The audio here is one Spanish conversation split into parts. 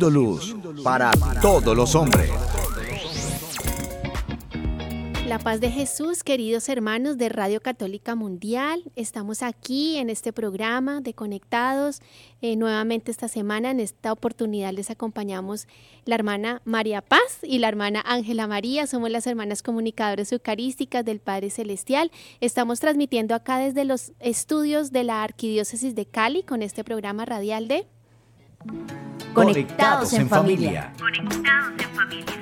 Luz para todos los hombres. La paz de Jesús, queridos hermanos de Radio Católica Mundial. Estamos aquí en este programa de Conectados. Eh, nuevamente esta semana, en esta oportunidad les acompañamos la hermana María Paz y la hermana Ángela María. Somos las hermanas comunicadoras eucarísticas del Padre Celestial. Estamos transmitiendo acá desde los estudios de la Arquidiócesis de Cali con este programa radial de Conectados en familia. Conectados en familia.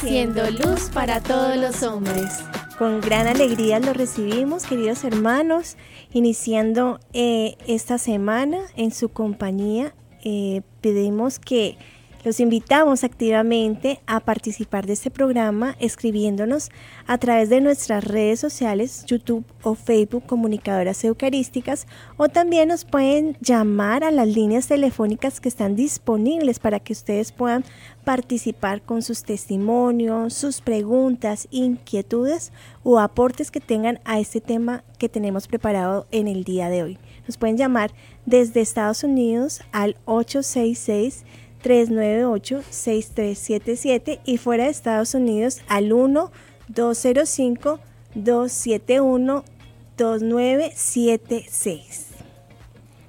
Siendo luz para todos los hombres. Con gran alegría los recibimos, queridos hermanos, iniciando eh, esta semana en su compañía. Eh, pedimos que los invitamos activamente a participar de este programa escribiéndonos a través de nuestras redes sociales, YouTube o Facebook Comunicadoras Eucarísticas o también nos pueden llamar a las líneas telefónicas que están disponibles para que ustedes puedan participar con sus testimonios, sus preguntas, inquietudes o aportes que tengan a este tema que tenemos preparado en el día de hoy. Nos pueden llamar desde Estados Unidos al 866 398-6377 y fuera de Estados Unidos al 1-205-271-2976.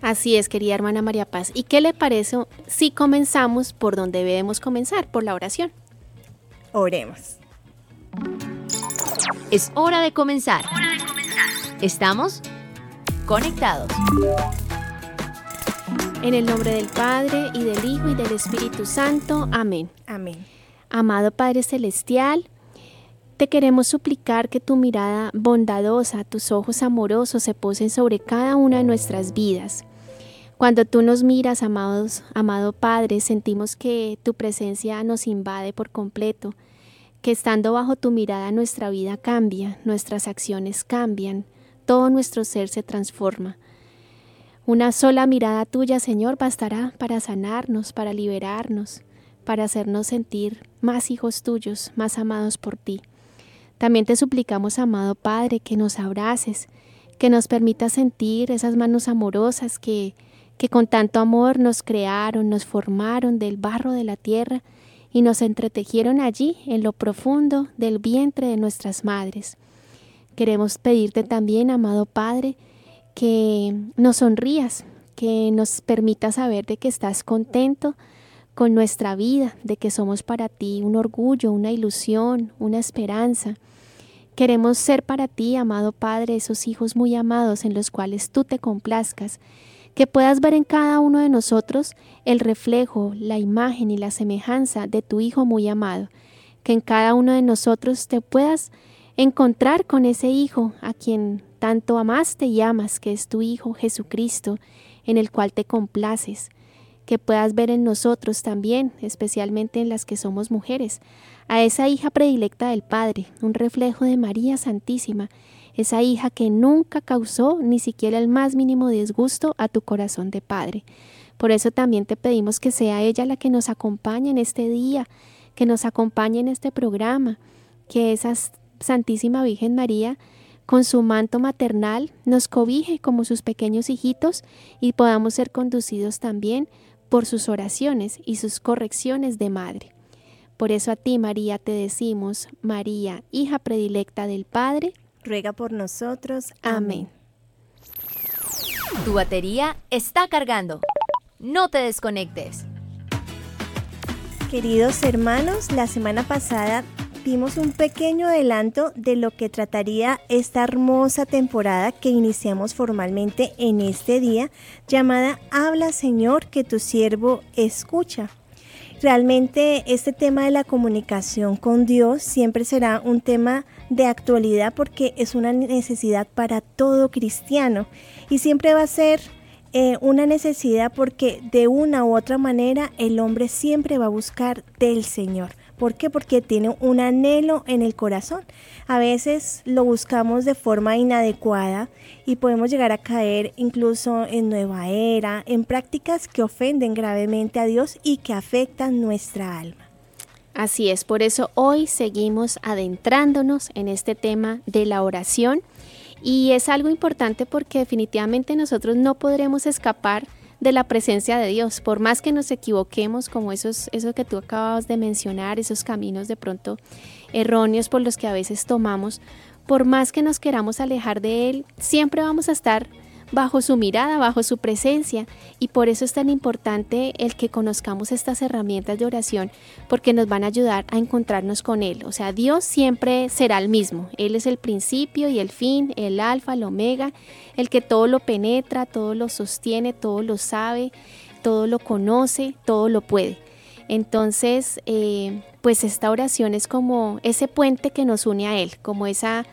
Así es, querida hermana María Paz. ¿Y qué le parece si comenzamos por donde debemos comenzar, por la oración? Oremos. Es hora de comenzar. Estamos conectados. En el nombre del Padre y del Hijo y del Espíritu Santo. Amén. Amén. Amado Padre Celestial, te queremos suplicar que tu mirada bondadosa, tus ojos amorosos se posen sobre cada una de nuestras vidas. Cuando tú nos miras, amados, amado Padre, sentimos que tu presencia nos invade por completo, que estando bajo tu mirada nuestra vida cambia, nuestras acciones cambian, todo nuestro ser se transforma. Una sola mirada tuya, Señor, bastará para sanarnos, para liberarnos, para hacernos sentir más hijos tuyos, más amados por ti. También te suplicamos, amado Padre, que nos abraces, que nos permitas sentir esas manos amorosas que, que con tanto amor nos crearon, nos formaron del barro de la tierra y nos entretejieron allí en lo profundo del vientre de nuestras madres. Queremos pedirte también, amado Padre, que nos sonrías, que nos permita saber de que estás contento con nuestra vida, de que somos para ti un orgullo, una ilusión, una esperanza. Queremos ser para ti, amado Padre, esos hijos muy amados en los cuales tú te complazcas, que puedas ver en cada uno de nosotros el reflejo, la imagen y la semejanza de tu Hijo muy amado, que en cada uno de nosotros te puedas encontrar con ese Hijo a quien tanto amaste y amas, que es tu Hijo Jesucristo, en el cual te complaces, que puedas ver en nosotros también, especialmente en las que somos mujeres, a esa hija predilecta del Padre, un reflejo de María Santísima, esa hija que nunca causó ni siquiera el más mínimo disgusto a tu corazón de Padre. Por eso también te pedimos que sea ella la que nos acompañe en este día, que nos acompañe en este programa, que esa Santísima Virgen María con su manto maternal nos cobije como sus pequeños hijitos y podamos ser conducidos también por sus oraciones y sus correcciones de madre. Por eso a ti, María, te decimos, María, hija predilecta del Padre, ruega por nosotros. Amén. Tu batería está cargando. No te desconectes. Queridos hermanos, la semana pasada un pequeño adelanto de lo que trataría esta hermosa temporada que iniciamos formalmente en este día, llamada Habla Señor que tu siervo escucha. Realmente este tema de la comunicación con Dios siempre será un tema de actualidad porque es una necesidad para todo cristiano y siempre va a ser eh, una necesidad porque de una u otra manera el hombre siempre va a buscar del Señor ¿Por qué? Porque tiene un anhelo en el corazón. A veces lo buscamos de forma inadecuada y podemos llegar a caer incluso en nueva era, en prácticas que ofenden gravemente a Dios y que afectan nuestra alma. Así es, por eso hoy seguimos adentrándonos en este tema de la oración y es algo importante porque definitivamente nosotros no podremos escapar de la presencia de Dios, por más que nos equivoquemos, como esos, eso que tú acabas de mencionar, esos caminos de pronto erróneos por los que a veces tomamos, por más que nos queramos alejar de Él, siempre vamos a estar bajo su mirada, bajo su presencia. Y por eso es tan importante el que conozcamos estas herramientas de oración, porque nos van a ayudar a encontrarnos con Él. O sea, Dios siempre será el mismo. Él es el principio y el fin, el alfa, el omega, el que todo lo penetra, todo lo sostiene, todo lo sabe, todo lo conoce, todo lo puede. Entonces, eh, pues esta oración es como ese puente que nos une a Él, como esa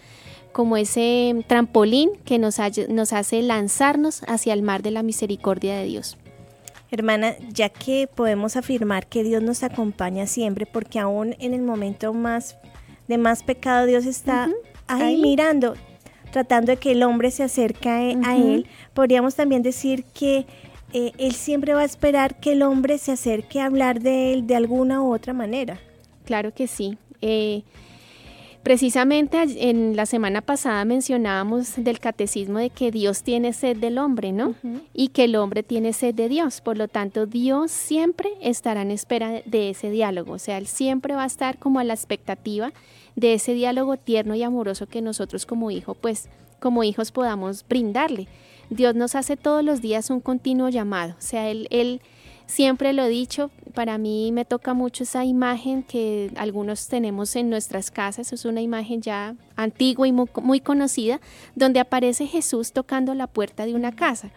como ese trampolín que nos, nos hace lanzarnos hacia el mar de la misericordia de Dios. Hermana, ya que podemos afirmar que Dios nos acompaña siempre, porque aún en el momento más de más pecado Dios está ahí, mirando, tratando de que el hombre se acerque a Él, podríamos también decir que eh, Él siempre va a esperar que el hombre se acerque a hablar de Él de alguna u otra manera. Claro que sí. Eh, Precisamente en la semana pasada mencionábamos del catecismo de que Dios tiene sed del hombre, ¿no? Y que el hombre tiene sed de Dios. Por lo tanto, Dios siempre estará en espera de ese diálogo. O sea, Él siempre va a estar como a la expectativa de ese diálogo tierno y amoroso que nosotros como hijo, pues como hijos podamos brindarle. Dios nos hace todos los días un continuo llamado. O sea, Él, él Siempre lo he dicho, para mí me toca mucho esa imagen que algunos tenemos en nuestras casas, es una imagen ya antigua y muy, conocida, donde aparece Jesús tocando la puerta de una casa.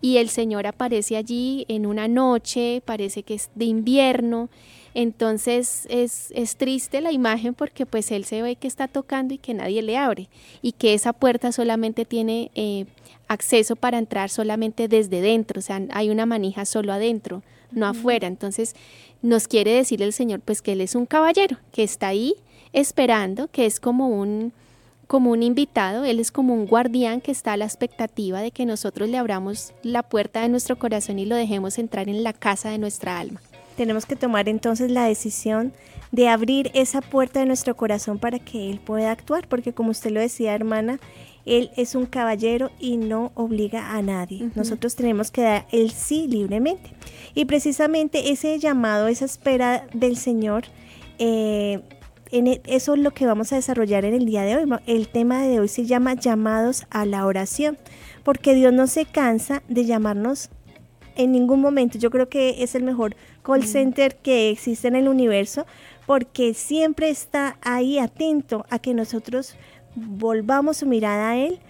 Y el Señor aparece allí en una noche, parece que es de invierno, entonces es, es, triste la imagen porque pues Él se ve que está tocando y que nadie le abre y que esa puerta solamente tiene eh, acceso para entrar solamente desde dentro, o sea, hay una manija solo adentro, no afuera. Entonces nos quiere decir el Señor pues que Él es un caballero, que está ahí esperando, que es como un como un invitado, Él es como un guardián que está a la expectativa de que nosotros le abramos la puerta de nuestro corazón y lo dejemos entrar en la casa de nuestra alma. Tenemos que tomar entonces la decisión de abrir esa puerta de nuestro corazón para que Él pueda actuar, porque como usted lo decía, hermana, él es un caballero y no obliga a nadie. Nosotros tenemos que dar el sí libremente. Y precisamente ese llamado, esa espera del Señor, eh, en e, eso es lo que vamos a desarrollar en el día de hoy. El tema de hoy se llama llamados a la oración, porque Dios no se cansa de llamarnos en ningún momento. Yo creo que es el mejor call center que existe en el universo, porque siempre está ahí atento a que nosotros volvamos su mirada a Él,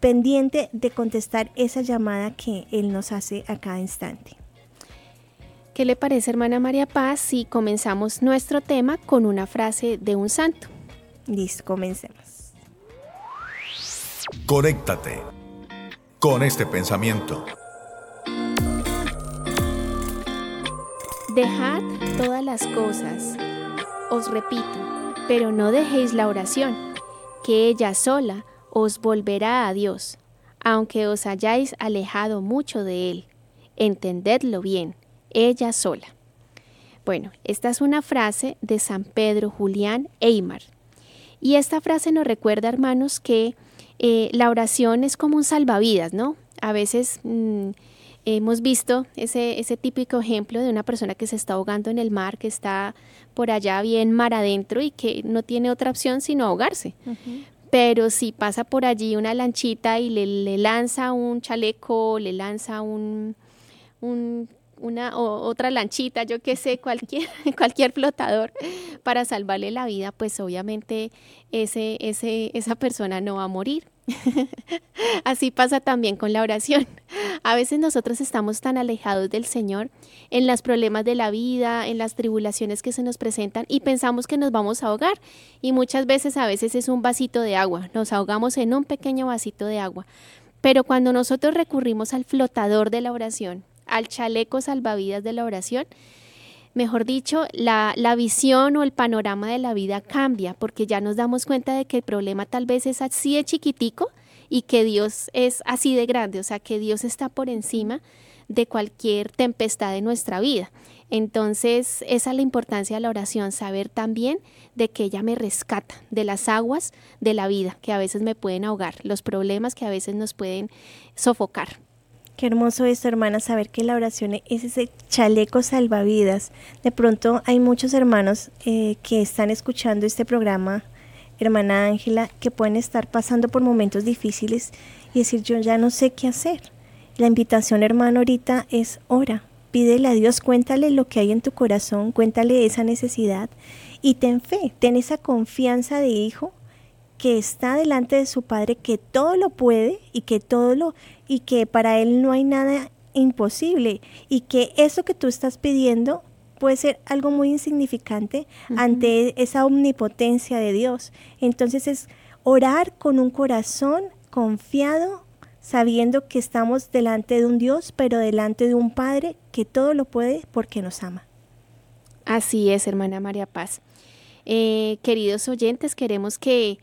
pendiente de contestar esa llamada que Él nos hace a cada instante. ¿Qué le parece, hermana María Paz, si comenzamos nuestro tema con una frase de un santo? Listo, comencemos. Conéctate con este pensamiento. Dejad todas las cosas, os repito, pero no dejéis la oración que ella sola os volverá a Dios, aunque os hayáis alejado mucho de Él. Entendedlo bien, ella sola. Bueno, esta es una frase de San Pedro Julián Eymar. Y esta frase nos recuerda, hermanos, que eh, la oración es como un salvavidas, ¿no? A veces mm, hemos visto ese, ese típico ejemplo de una persona que se está ahogando en el mar, que está por allá bien mar adentro y que no tiene otra opción sino ahogarse. Pero si pasa por allí una lanchita y le, lanza un chaleco, le lanza un, una otra lanchita, yo qué sé, cualquier, cualquier flotador para salvarle la vida, pues obviamente ese, ese, esa persona no va a morir. Así pasa también con la oración. A veces nosotros estamos tan alejados del Señor en los problemas de la vida, en las tribulaciones que se nos presentan y pensamos que nos vamos a ahogar. Y muchas veces a veces es un vasito de agua, nos ahogamos en un pequeño vasito de agua. Pero cuando nosotros recurrimos al flotador de la oración, al chaleco salvavidas de la oración, mejor dicho, la, visión o el panorama de la vida cambia porque ya nos damos cuenta de que el problema tal vez es así de chiquitico y que Dios es así de grande, o sea, que Dios está por encima de cualquier tempestad de nuestra vida. Entonces, esa es la importancia de la oración, saber también de que ella me rescata de las aguas de la vida que a veces me pueden ahogar, los problemas que a veces nos pueden sofocar. Qué hermoso esto, hermana, saber que la oración es ese chaleco salvavidas. De pronto hay muchos hermanos eh, que están escuchando este programa, hermana Ángela, que pueden estar pasando por momentos difíciles y decir, yo ya no sé qué hacer. La invitación, hermano, ahorita es ora. Pídele a Dios, cuéntale lo que hay en tu corazón, cuéntale esa necesidad y ten fe, ten esa confianza de hijo que está delante de su padre, que todo lo puede y que todo lo y que para él no hay nada imposible y que eso que tú estás pidiendo puede ser algo muy insignificante ante esa omnipotencia de Dios. Entonces es orar con un corazón confiado, sabiendo que estamos delante de un Dios, pero delante de un Padre que todo lo puede porque nos ama. Así es, hermana María Paz. Eh, queridos oyentes, queremos que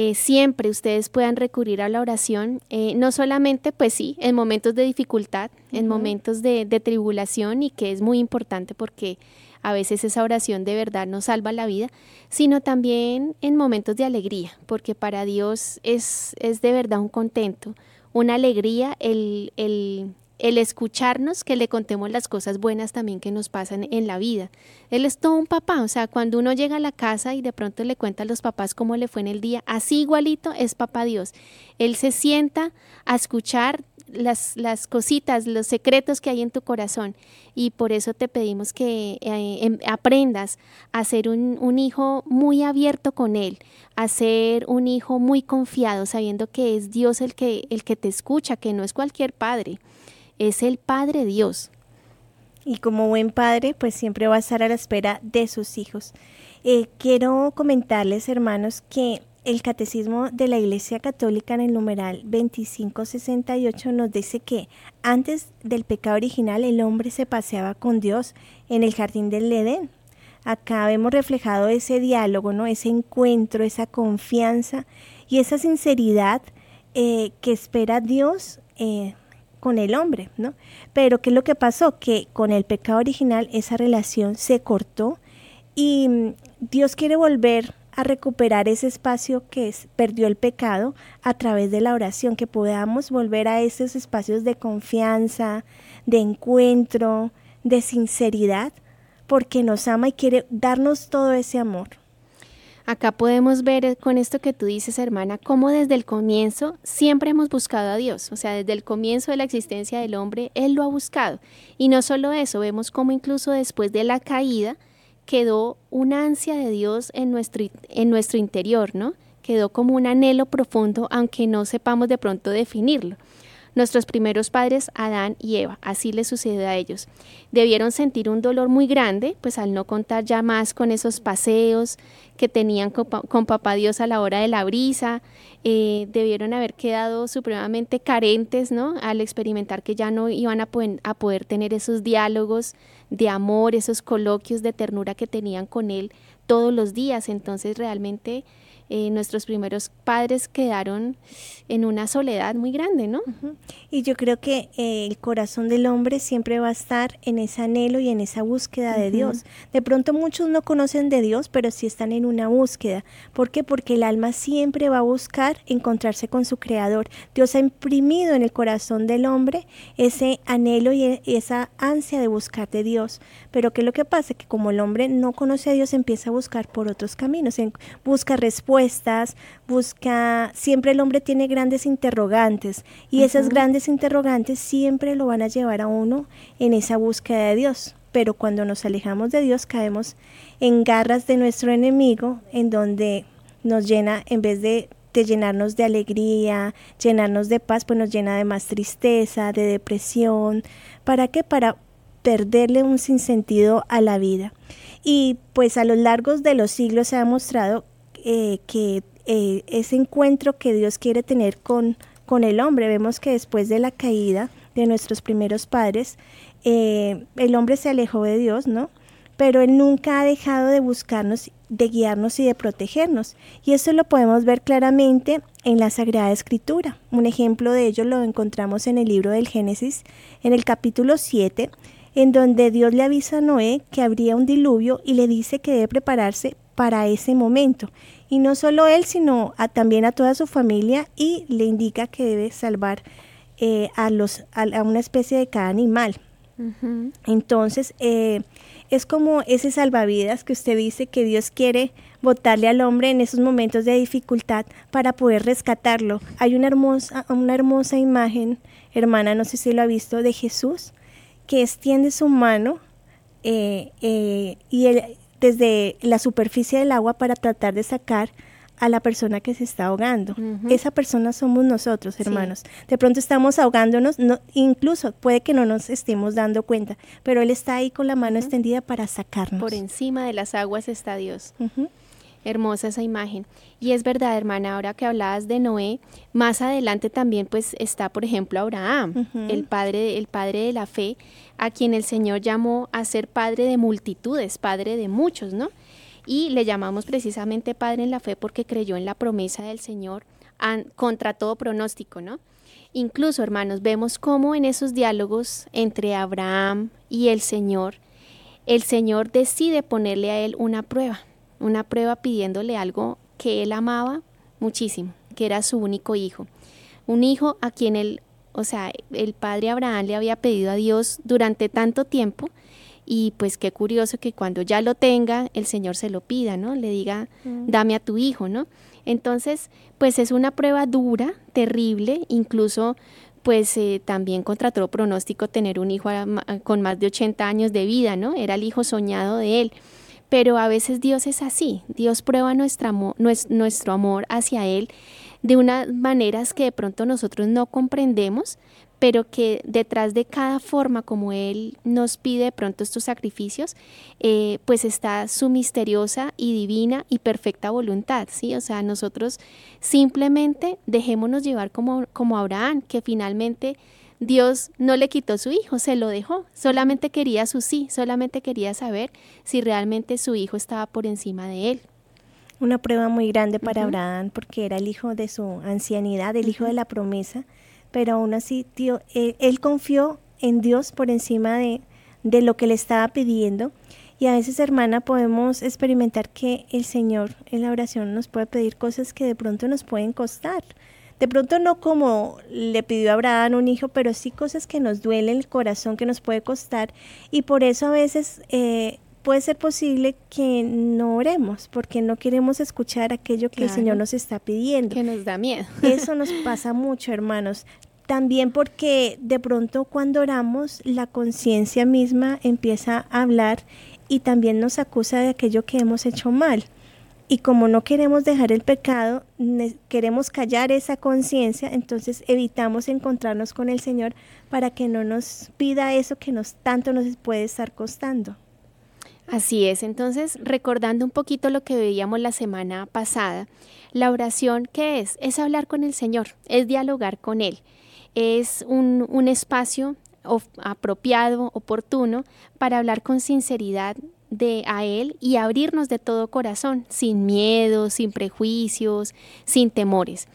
eh, siempre ustedes puedan recurrir a la oración, eh, no solamente, pues sí, en momentos de dificultad, en momentos de, de, tribulación y que es muy importante porque a veces esa oración de verdad nos salva la vida, sino también en momentos de alegría, porque para Dios es, es de verdad un contento, una alegría el, el, el escucharnos, que le contemos las cosas buenas también que nos pasan en la vida. Él es todo un papá, o sea, cuando uno llega a la casa y de pronto le cuenta a los papás cómo le fue en el día, así igualito es papá Dios. Él se sienta a escuchar las, las cositas, los secretos que hay en tu corazón y por eso te pedimos que eh, em, aprendas a ser un, un hijo muy abierto con Él, a ser un hijo muy confiado, sabiendo que es Dios el que, el que te escucha, que no es cualquier padre es el Padre Dios. Y como buen padre, pues siempre va a estar a la espera de sus hijos. Eh, quiero comentarles, hermanos, que el Catecismo de la Iglesia Católica en el numeral 2568 nos dice que antes del pecado original el hombre se paseaba con Dios en el jardín del Edén. Acá vemos reflejado ese diálogo, ¿no? ese encuentro, esa confianza y esa sinceridad eh, que espera Dios eh, con el hombre, ¿no? Pero ¿qué es lo que pasó? Que con el pecado original esa relación se cortó y mm, Dios quiere volver a recuperar ese espacio que perdió el pecado a través de la oración, que podamos volver a esos espacios de confianza, de encuentro, de sinceridad, porque nos ama y quiere darnos todo ese amor. Acá podemos ver eh, con esto que tú dices, hermana, cómo desde el comienzo siempre hemos buscado a Dios. O sea, desde el comienzo de la existencia del hombre, Él lo ha buscado. Y no solo eso, vemos cómo incluso después de la caída quedó una ansia de Dios en nuestro, en nuestro interior, ¿no? Quedó como un anhelo profundo, aunque no sepamos de pronto definirlo. Nuestros primeros padres, Adán y Eva, así les sucedió a ellos. Debieron sentir un dolor muy grande, pues al no contar ya más con esos paseos que tenían con, papá Dios a la hora de la brisa, eh, debieron haber quedado supremamente carentes, ¿no? Al experimentar que ya no iban a poder, a poder tener esos diálogos de amor, esos coloquios de ternura que tenían con él todos los días. Entonces realmente eh, nuestros primeros padres quedaron en una soledad muy grande, ¿no? Y yo creo que eh, el corazón del hombre siempre va a estar en ese anhelo y en esa búsqueda de Dios. De pronto muchos no conocen de Dios, pero sí están en una búsqueda. ¿Por qué? Porque el alma siempre va a buscar encontrarse con su creador. Dios ha imprimido en el corazón del hombre ese anhelo y e, esa ansia de buscar de Dios. Pero ¿qué es lo que pasa? Que como el hombre no conoce a Dios, empieza a buscar por otros caminos, busca respuestas busca, siempre el hombre tiene grandes interrogantes y esas grandes interrogantes siempre lo van a llevar a uno en esa búsqueda de Dios. Pero cuando nos alejamos de Dios caemos en garras de nuestro enemigo, en donde nos llena, en vez de, de llenarnos de alegría, llenarnos de paz, pues nos llena de más tristeza, de depresión. ¿Para qué? Para perderle un sinsentido a la vida. Y pues a lo largo de los siglos se ha mostrado eh, que eh, ese encuentro que Dios quiere tener con, con el hombre. Vemos que después de la caída de nuestros primeros padres, eh, el hombre se alejó de Dios, ¿no? pero Él nunca ha dejado de buscarnos, de guiarnos y de protegernos. Y eso lo podemos ver claramente en la Sagrada Escritura. Un ejemplo de ello lo encontramos en el libro del Génesis, en el capítulo 7, en donde Dios le avisa a Noé que habría un diluvio y le dice que debe prepararse para ese momento. Y no solo él, sino también a toda su familia y le indica que debe salvar eh, a, los, a, una especie de cada animal. Entonces, eh, es como ese salvavidas que usted dice que Dios quiere botarle al hombre en esos momentos de dificultad para poder rescatarlo. Hay una hermosa, una hermosa imagen, hermana, no sé si lo ha visto, de Jesús que extiende su mano eh, eh, y desde la superficie del agua para tratar de sacar a la persona que se está ahogando. Esa persona somos nosotros, hermanos. De pronto estamos ahogándonos, no, incluso puede que no nos estemos dando cuenta, pero Él está ahí con la mano extendida para sacarnos. Por encima de las aguas está Dios. Hermosa esa imagen. Y es verdad, hermana, ahora que hablabas de Noé, más adelante también pues está, por ejemplo, Abraham, el, padre, el padre de la fe, a quien el Señor llamó a ser padre de multitudes, padre de muchos, ¿no? y le llamamos precisamente Padre en la fe porque creyó en la promesa del Señor contra todo pronóstico, ¿no? Incluso, hermanos, vemos cómo en esos diálogos entre Abraham y el Señor, el Señor decide ponerle a él una prueba, una prueba pidiéndole algo que él amaba muchísimo, que era su único hijo. Un hijo a quien él, o sea, el padre Abraham le había pedido a Dios durante tanto tiempo y pues qué curioso que cuando ya lo tenga, el Señor se lo pida, ¿no? Le diga, mm. dame a tu hijo, ¿no? Entonces, pues es una prueba dura, terrible, incluso pues eh, también contra todo pronóstico tener un hijo con más de 80 años de vida, ¿no? Era el hijo soñado de él. Pero a veces Dios es así, Dios prueba nuestro amor hacia Él de unas maneras que de pronto nosotros no comprendemos, pero que detrás de cada forma como Él nos pide de pronto estos sacrificios, eh, pues está su misteriosa y divina y perfecta voluntad, ¿sí? O sea, nosotros simplemente dejémonos llevar como, como Abraham, que finalmente Dios no le quitó su hijo, se lo dejó, solamente quería su sí, solamente quería saber si realmente su hijo estaba por encima de él. Una prueba muy grande para Abraham porque era el hijo de su ancianidad, el hijo de la promesa pero aún así, tío, él, confió en Dios por encima de, de lo que le estaba pidiendo. Y a veces, hermana, podemos experimentar que el Señor en la oración nos puede pedir cosas que de pronto nos pueden costar. De pronto no como le pidió a Abraham un hijo, pero sí cosas que nos duelen el corazón, que nos puede costar. Y por eso a veces eh, puede ser posible que no oremos, porque no queremos escuchar aquello que el Señor nos está pidiendo. Que nos da miedo. Eso nos pasa mucho, hermanos. También porque de pronto cuando oramos, la conciencia misma empieza a hablar y también nos acusa de aquello que hemos hecho mal. Y como no queremos dejar el pecado, queremos callar esa conciencia, entonces evitamos encontrarnos con el Señor para que no nos pida eso que nos tanto nos puede estar costando. Así es, entonces recordando un poquito lo que veíamos la semana pasada, la oración, ¿qué es? Es hablar con el Señor, es dialogar con Él, es un, un espacio apropiado, oportuno, para hablar con sinceridad de a Él y abrirnos de todo corazón, sin miedo, sin prejuicios, sin temores.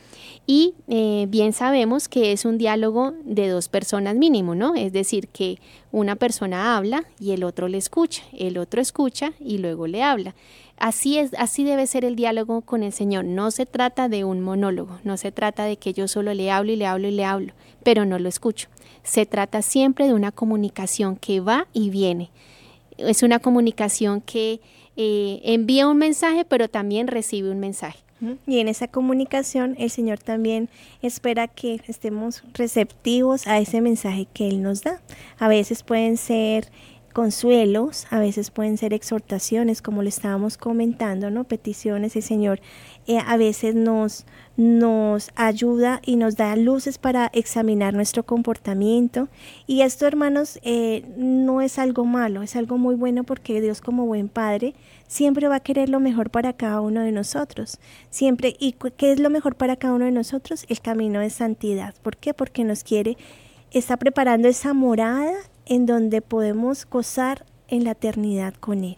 Y eh, bien sabemos que es un diálogo de dos personas mínimo, ¿no? Es decir, que una persona habla y el otro le escucha, el otro escucha y luego le habla. Así es, así debe ser el diálogo con el Señor. No se trata de un monólogo, no se trata de que yo solo le hablo y le hablo y le hablo, pero no lo escucho. Se trata siempre de una comunicación que va y viene es una comunicación que eh, envía un mensaje, pero también recibe un mensaje. Y en esa comunicación el Señor también espera que estemos receptivos a ese mensaje que Él nos da. A veces pueden ser consuelos, a veces pueden ser exhortaciones, como lo estábamos comentando, ¿no? Peticiones, el Señor eh, a veces nos, nos ayuda y nos da luces para examinar nuestro comportamiento. Y esto, hermanos, eh, no es algo malo, es algo muy bueno porque Dios como buen Padre siempre va a querer lo mejor para cada uno de nosotros. Siempre, ¿y qué es lo mejor para cada uno de nosotros? El camino de santidad. ¿Por qué? Porque nos quiere, está preparando esa morada en donde podemos gozar en la eternidad con Él.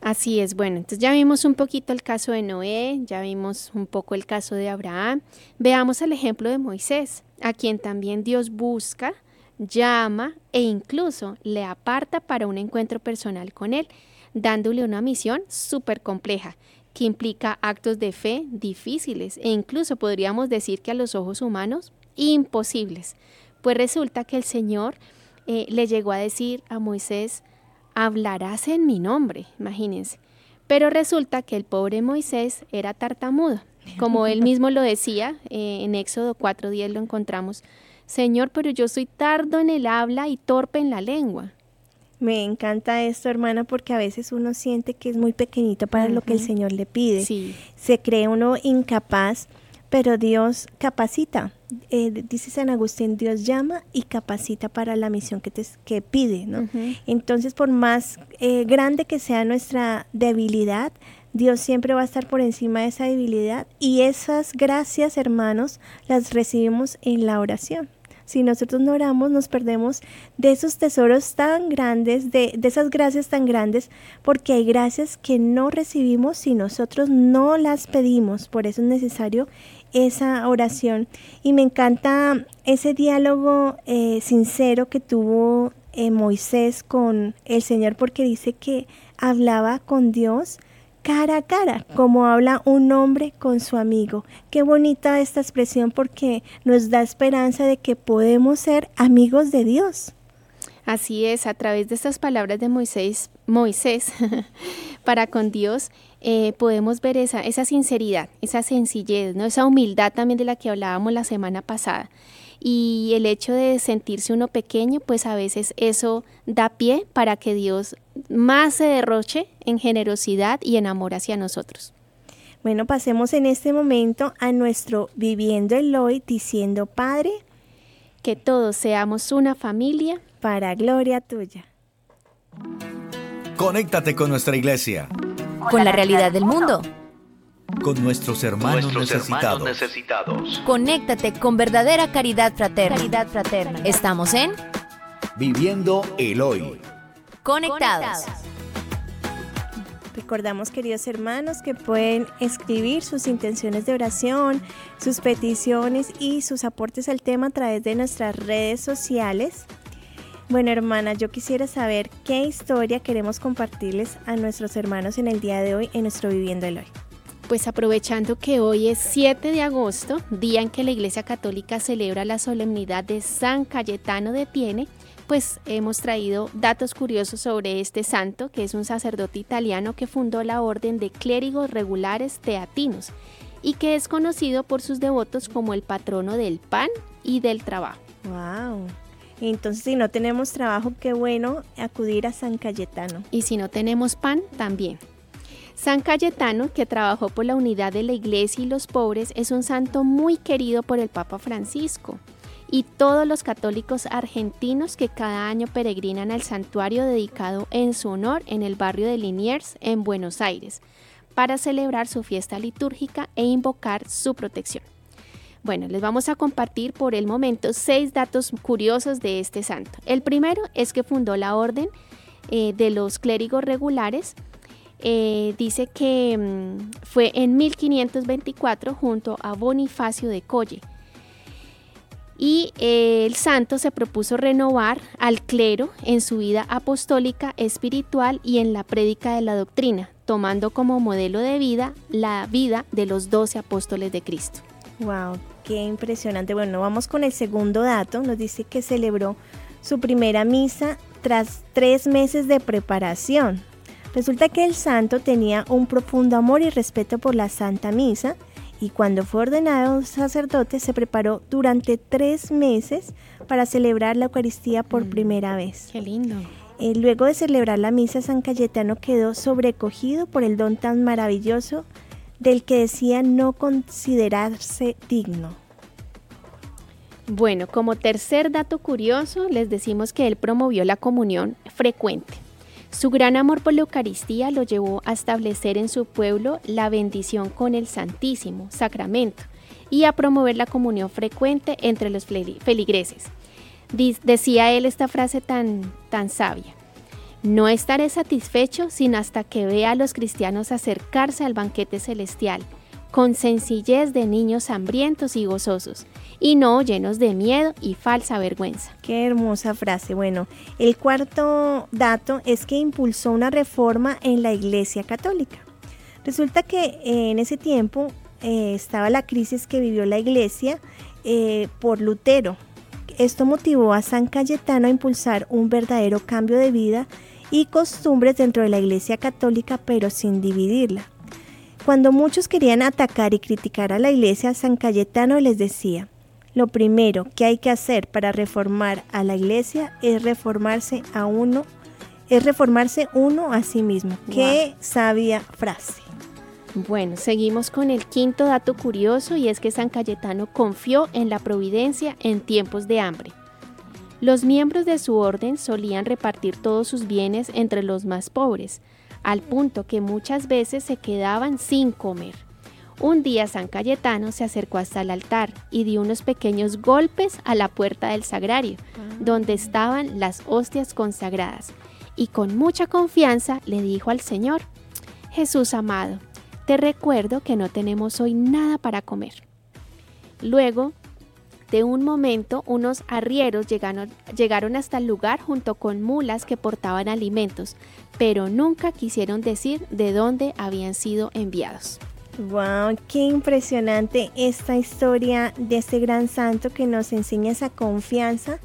Así es, bueno, entonces ya vimos un poquito el caso de Noé, ya vimos un poco el caso de Abraham. Veamos el ejemplo de Moisés, a quien también Dios busca, llama e incluso le aparta para un encuentro personal con Él, dándole una misión súper compleja que implica actos de fe difíciles e incluso podríamos decir que a los ojos humanos imposibles. Pues resulta que el Señor eh, le llegó a decir a Moisés, hablarás en mi nombre, imagínense. Pero resulta que el pobre Moisés era tartamudo. Como él mismo lo decía, eh, en Éxodo 4.10 lo encontramos, Señor, pero yo soy tardo en el habla y torpe en la lengua. Me encanta esto, hermana, porque a veces uno siente que es muy pequeñito para lo que el Señor le pide. Se cree uno incapaz, pero Dios capacita. Eh, dice San Agustín, Dios llama y capacita para la misión que te que pide, ¿no? Entonces, por más eh, grande que sea nuestra debilidad, Dios siempre va a estar por encima de esa debilidad y esas gracias, hermanos, las recibimos en la oración si nosotros no oramos, nos perdemos de esos tesoros tan grandes, de, de esas gracias tan grandes, porque hay gracias que no recibimos si nosotros no las pedimos. Por eso es necesario esa oración. Y me encanta ese diálogo eh, sincero que tuvo eh, Moisés con el Señor, porque dice que hablaba con Dios cara a cara, como habla un hombre con su amigo. Qué bonita esta expresión porque nos da esperanza de que podemos ser amigos de Dios. Así es, a través de estas palabras de Moisés, Moisés para con Dios, eh, podemos ver esa, esa sinceridad, esa sencillez, ¿no? esa humildad también de la que hablábamos la semana pasada y el hecho de sentirse uno pequeño, pues a veces eso da pie para que Dios más se derroche en generosidad y en amor hacia nosotros. Bueno, pasemos en este momento a nuestro viviendo el hoy diciendo, Padre, que todos seamos una familia para gloria tuya. Conéctate con nuestra iglesia. Con la realidad del mundo con nuestros hermanos, necesitados. Conéctate con verdadera caridad fraterna. Caridad fraterna. Estamos en Viviendo el Hoy. Conectados. Recordamos, queridos hermanos, que pueden escribir sus intenciones de oración, sus peticiones y sus aportes al tema a través de nuestras redes sociales. Bueno, hermana, yo quisiera saber qué historia queremos compartirles a nuestros hermanos en el día de hoy en nuestro Viviendo el Hoy pues aprovechando que hoy es 7 de agosto, día en que la Iglesia Católica celebra la solemnidad de San Cayetano de Tiene, pues hemos traído datos curiosos sobre este santo, que es un sacerdote italiano que fundó la orden de clérigos regulares teatinos y que es conocido por sus devotos como el patrono del pan y del trabajo. ¡Wow! Entonces, si no tenemos trabajo, qué bueno acudir a San Cayetano. Y si no tenemos pan, también. San Cayetano, que trabajó por la unidad de la iglesia y los pobres, es un santo muy querido por el Papa Francisco y todos los católicos argentinos que cada año peregrinan al santuario dedicado en su honor en el barrio de Liniers, en Buenos Aires, para celebrar su fiesta litúrgica e invocar su protección. Bueno, les vamos a compartir por el momento seis datos curiosos de este santo. El primero es que fundó la orden eh, de los clérigos regulares eh, dice que mm, fue en 1524 junto a Bonifacio de Colle. Y eh, el santo se propuso renovar al clero en su vida apostólica, espiritual y en la prédica de la doctrina, tomando como modelo de vida la vida de los doce apóstoles de Cristo. ¡Wow! ¡Qué impresionante! Bueno, vamos con el segundo dato. Nos dice que celebró su primera misa tras tres meses de preparación. Resulta que el santo tenía un profundo amor y respeto por la Santa Misa y cuando fue ordenado sacerdote se preparó durante tres meses para celebrar la Eucaristía por mm, primera vez. Qué lindo. Eh, luego de celebrar la misa, San Cayetano quedó sobrecogido por el don tan maravilloso del que decía no considerarse digno. Bueno, como tercer dato curioso, les decimos que él promovió la comunión frecuente. Su gran amor por la Eucaristía lo llevó a establecer en su pueblo la bendición con el Santísimo Sacramento y a promover la comunión frecuente entre los feligreses. Decía él esta frase tan, tan sabia. No estaré satisfecho sino hasta que vea a los cristianos acercarse al banquete celestial, con sencillez de niños hambrientos y gozosos, y no llenos de miedo y falsa vergüenza. Qué hermosa frase. Bueno, el cuarto dato es que impulsó una reforma en la Iglesia Católica. Resulta que eh, en ese tiempo eh, estaba la crisis que vivió la Iglesia eh, por Lutero. Esto motivó a San Cayetano a impulsar un verdadero cambio de vida y costumbres dentro de la Iglesia Católica, pero sin dividirla. Cuando muchos querían atacar y criticar a la Iglesia, San Cayetano les decía, lo primero que hay que hacer para reformar a la iglesia es reformarse a uno, es reformarse uno a sí mismo. Qué sabia frase. Bueno, seguimos con el quinto dato curioso y es que San Cayetano confió en la providencia en tiempos de hambre. Los miembros de su orden solían repartir todos sus bienes entre los más pobres, al punto que muchas veces se quedaban sin comer. Un día San Cayetano se acercó hasta el altar y dio unos pequeños golpes a la puerta del sagrario, ah. donde estaban las hostias consagradas, y con mucha confianza le dijo al Señor, Jesús amado, te recuerdo que no tenemos hoy nada para comer. Luego de un momento, unos arrieros llegaron, llegaron, hasta el lugar junto con mulas que portaban alimentos, pero nunca quisieron decir de dónde habían sido enviados. Wow, qué impresionante esta historia de este gran santo que nos enseña esa confianza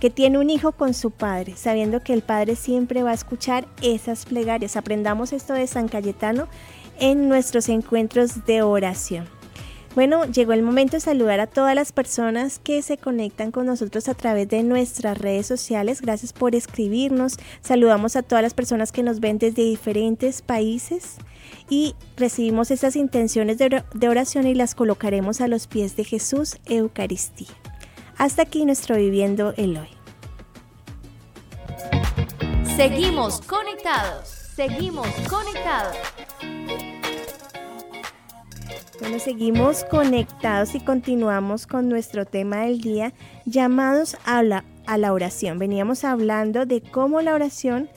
que tiene un hijo con su padre, sabiendo que el padre siempre va a escuchar esas plegarias. Aprendamos esto de San Cayetano en nuestros encuentros de oración. Bueno, llegó el momento de saludar a todas las personas que se conectan con nosotros a través de nuestras redes sociales. Gracias por escribirnos. Saludamos a todas las personas que nos ven desde diferentes países y recibimos estas intenciones de oración y las colocaremos a los pies de Jesús Eucaristía. Hasta aquí nuestro Viviendo el Hoy. Seguimos conectados, seguimos conectados. Bueno, seguimos conectados y continuamos con nuestro tema del día, llamados a la, oración. Veníamos hablando de cómo la oración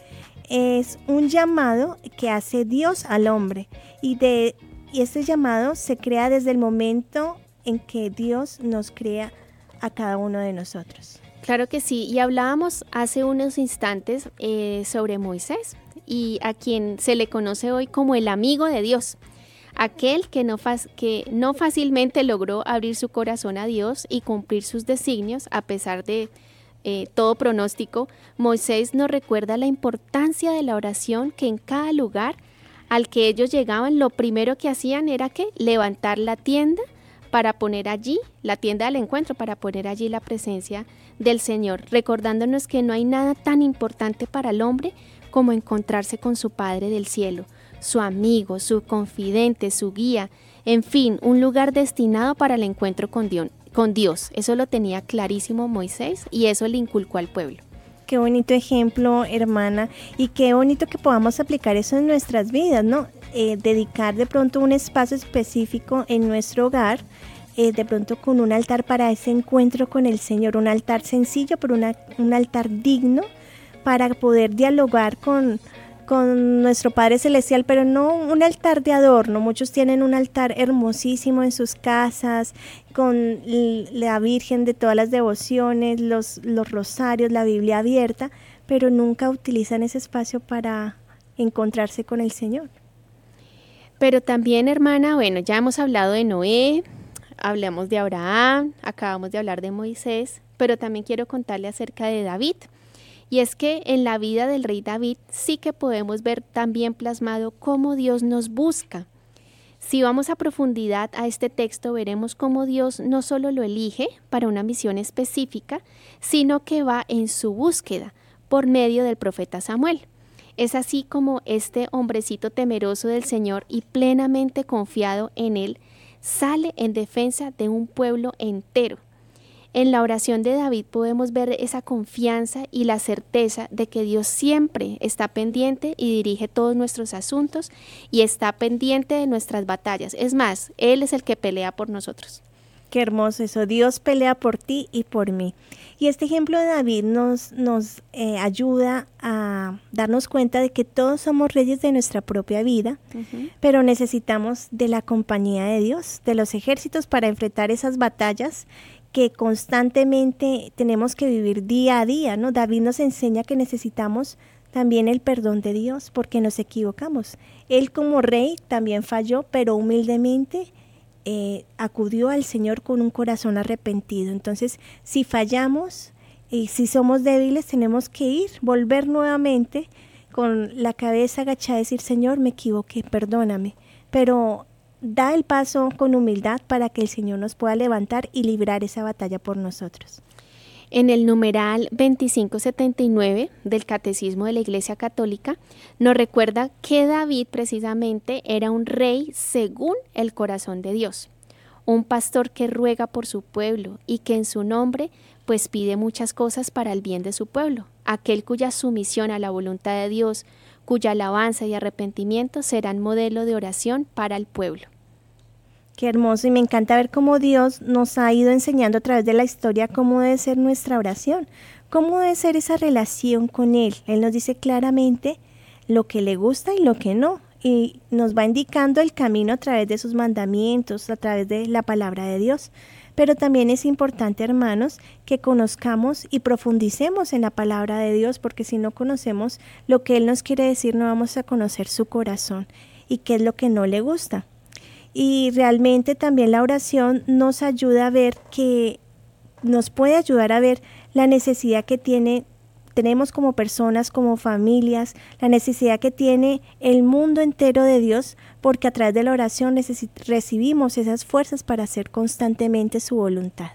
es un llamado que hace Dios al hombre y, de, y este llamado se crea desde el momento en que Dios nos crea a cada uno de nosotros. Claro que sí, y hablábamos hace unos instantes eh, sobre Moisés y a quien se le conoce hoy como el amigo de Dios, aquel que no, fácilmente logró abrir su corazón a Dios y cumplir sus designios a pesar de eh, todo pronóstico, Moisés nos recuerda la importancia de la oración que en cada lugar al que ellos llegaban, lo primero que hacían era que levantar la tienda para poner allí, la tienda del encuentro, para poner allí la presencia del Señor, recordándonos que no hay nada tan importante para el hombre como encontrarse con su Padre del cielo, su amigo, su confidente, su guía, en fin, un lugar destinado para el encuentro con Dios. Eso lo tenía clarísimo Moisés y eso le inculcó al pueblo. Qué bonito ejemplo, hermana, y qué bonito que podamos aplicar eso en nuestras vidas, ¿no? Eh, dedicar de pronto un espacio específico en nuestro hogar, eh, de pronto con un altar para ese encuentro con el Señor, un altar sencillo, pero un altar digno para poder dialogar con, con nuestro Padre Celestial, pero no un altar de adorno. Muchos tienen un altar hermosísimo en sus casas, con la Virgen de todas las devociones, los, los rosarios, la Biblia abierta, pero nunca utilizan ese espacio para encontrarse con el Señor. Pero también, hermana, bueno, ya hemos hablado de Noé, hablamos de Abraham, acabamos de hablar de Moisés, pero también quiero contarle acerca de David. Y es que en la vida del rey David sí que podemos ver también plasmado cómo Dios nos busca. Si vamos a profundidad a este texto, veremos cómo Dios no solo lo elige para una misión específica, sino que va en su búsqueda por medio del profeta Samuel. Es así como este hombrecito temeroso del Señor y plenamente confiado en Él sale en defensa de un pueblo entero en la oración de David podemos ver esa confianza y la certeza de que Dios siempre está pendiente y dirige todos nuestros asuntos y está pendiente de nuestras batallas. Es más, Él es el que pelea por nosotros. Qué hermoso eso. Dios pelea por ti y por mí. Y este ejemplo de David nos, nos eh, ayuda a darnos cuenta de que todos somos reyes de nuestra propia vida, pero necesitamos de la compañía de Dios, de los ejércitos para enfrentar esas batallas que constantemente tenemos que vivir día a día, ¿no? David nos enseña que necesitamos también el perdón de Dios porque nos equivocamos. Él como rey también falló, pero humildemente eh, acudió al Señor con un corazón arrepentido. Entonces, si fallamos y si somos débiles, tenemos que ir, volver nuevamente con la cabeza agachada y decir, Señor, me equivoqué, perdóname. Pero da el paso con humildad para que el Señor nos pueda levantar y librar esa batalla por nosotros. En el numeral 2579 del Catecismo de la Iglesia Católica nos recuerda que David precisamente era un rey según el corazón de Dios, un pastor que ruega por su pueblo y que en su nombre pues pide muchas cosas para el bien de su pueblo, aquel cuya sumisión a la voluntad de Dios, cuya alabanza y arrepentimiento serán modelo de oración para el pueblo. Qué hermoso y me encanta ver cómo Dios nos ha ido enseñando a través de la historia cómo debe ser nuestra oración, cómo debe ser esa relación con Él. Él nos dice claramente lo que le gusta y lo que no y nos va indicando el camino a través de sus mandamientos, a través de la palabra de Dios. Pero también es importante, hermanos, que conozcamos y profundicemos en la palabra de Dios, porque si no conocemos lo que Él nos quiere decir, no vamos a conocer su corazón y qué es lo que no le gusta. Y realmente también la oración nos ayuda a ver que nos puede ayudar a ver la necesidad que tiene tenemos como personas, como familias, la necesidad que tiene el mundo entero de Dios, porque a través de la oración recibimos esas fuerzas para hacer constantemente su voluntad.